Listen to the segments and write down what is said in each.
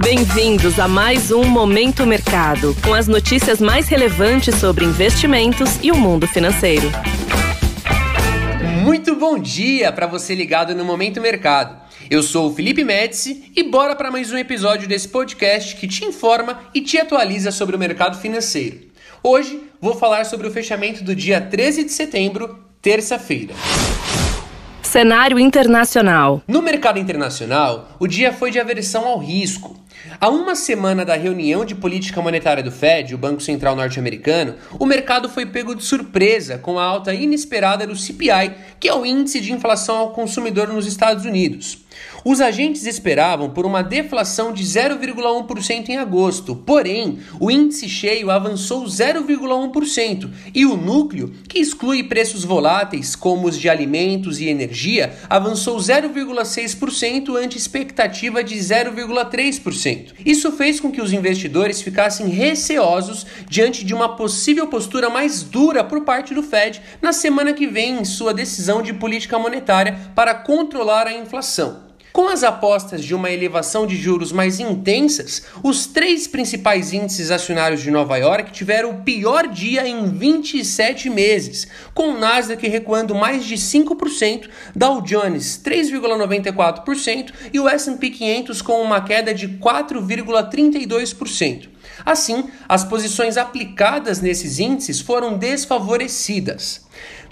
Bem-vindos a mais um Momento Mercado, com as notícias mais relevantes sobre investimentos e o mundo financeiro. Muito bom dia para você ligado no Momento Mercado. Eu sou o Felipe Médici e bora para mais um episódio desse podcast que te informa e te atualiza sobre o mercado financeiro. Hoje vou falar sobre o fechamento do dia 13 de setembro, terça-feira. Cenário internacional. No mercado internacional, o dia foi de aversão ao risco. Há uma semana da reunião de política monetária do Fed, o Banco Central norte-americano, o mercado foi pego de surpresa com a alta inesperada do CPI, que é o índice de inflação ao consumidor nos Estados Unidos. Os agentes esperavam por uma deflação de 0,1% em agosto, porém, o índice cheio avançou 0,1% e o núcleo, que exclui preços voláteis como os de alimentos e energia, avançou 0,6% ante expectativa de 0,3%. Isso fez com que os investidores ficassem receosos diante de uma possível postura mais dura por parte do Fed na semana que vem em sua decisão de política monetária para controlar a inflação. Com as apostas de uma elevação de juros mais intensas, os três principais índices acionários de Nova York tiveram o pior dia em 27 meses, com o Nasdaq recuando mais de 5%, Dow Jones 3,94% e o S&P 500 com uma queda de 4,32%. Assim, as posições aplicadas nesses índices foram desfavorecidas.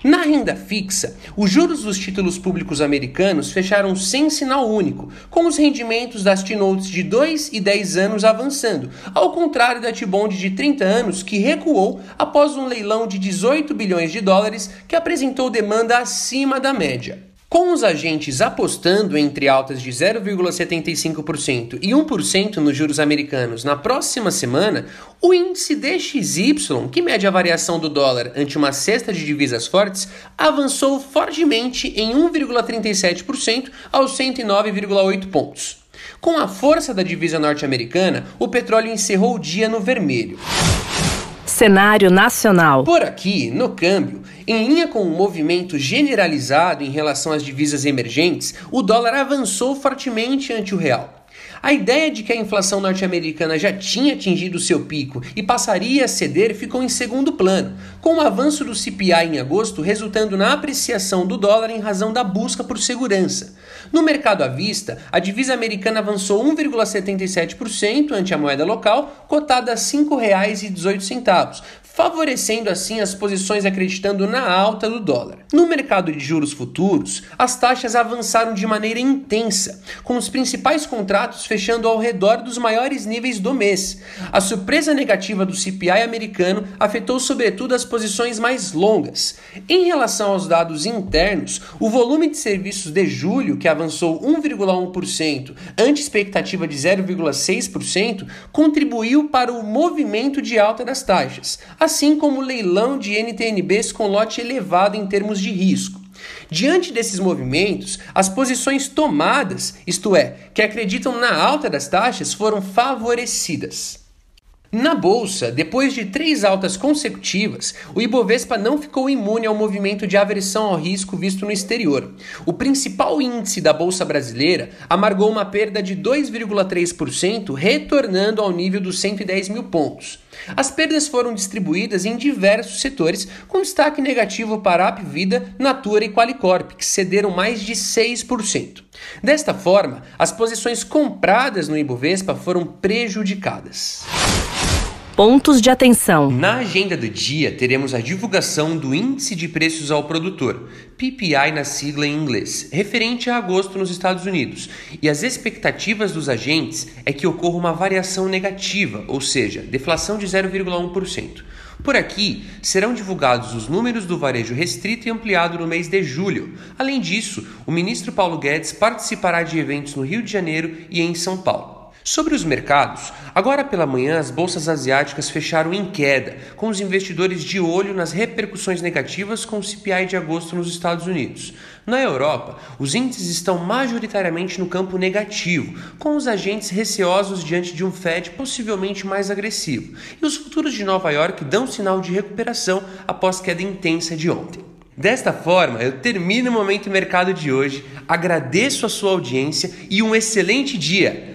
Na renda fixa, os juros dos títulos públicos americanos fecharam sem sinal único, com os rendimentos das T-Notes de 2 e 10 anos avançando, ao contrário da T-Bond de 30 anos que recuou após um leilão de 18 bilhões de dólares que apresentou demanda acima da média. Com os agentes apostando entre altas de 0,75% e 1% nos juros americanos na próxima semana, o índice DXY, que mede a variação do dólar ante uma cesta de divisas fortes, avançou fortemente em 1,37% aos 109,8 pontos. Com a força da divisa norte-americana, o petróleo encerrou o dia no vermelho. Cenário nacional. Por aqui, no câmbio, em linha com o um movimento generalizado em relação às divisas emergentes, o dólar avançou fortemente ante o real. A ideia de que a inflação norte-americana já tinha atingido seu pico e passaria a ceder ficou em segundo plano, com o avanço do CPI em agosto resultando na apreciação do dólar em razão da busca por segurança. No mercado à vista, a divisa americana avançou 1,77% ante a moeda local, cotada a R$ 5,18, favorecendo assim as posições acreditando na alta do dólar. No mercado de juros futuros, as taxas avançaram de maneira intensa, com os principais contratos fechando ao redor dos maiores níveis do mês. A surpresa negativa do CPI americano afetou sobretudo as posições mais longas. Em relação aos dados internos, o volume de serviços de julho, que avançou 1,1% ante expectativa de 0,6%, contribuiu para o movimento de alta das taxas assim como o leilão de NTNBs com lote elevado em termos de risco. Diante desses movimentos, as posições tomadas, isto é, que acreditam na alta das taxas, foram favorecidas. Na bolsa, depois de três altas consecutivas, o Ibovespa não ficou imune ao movimento de aversão ao risco visto no exterior. O principal índice da bolsa brasileira amargou uma perda de 2,3%, retornando ao nível dos 110 mil pontos. As perdas foram distribuídas em diversos setores, com destaque negativo para Apvida, Natura e Qualicorp, que cederam mais de 6%. Desta forma, as posições compradas no Ibovespa foram prejudicadas. Pontos de atenção. Na agenda do dia, teremos a divulgação do Índice de Preços ao Produtor, PPI na sigla em inglês, referente a agosto nos Estados Unidos. E as expectativas dos agentes é que ocorra uma variação negativa, ou seja, deflação de 0,1%. Por aqui, serão divulgados os números do varejo restrito e ampliado no mês de julho. Além disso, o ministro Paulo Guedes participará de eventos no Rio de Janeiro e em São Paulo. Sobre os mercados, agora pela manhã as bolsas asiáticas fecharam em queda, com os investidores de olho nas repercussões negativas com o CPI de agosto nos Estados Unidos. Na Europa, os índices estão majoritariamente no campo negativo, com os agentes receosos diante de um Fed possivelmente mais agressivo, e os futuros de Nova York dão sinal de recuperação após queda intensa de ontem. Desta forma, eu termino o Momento Mercado de hoje, agradeço a sua audiência e um excelente dia!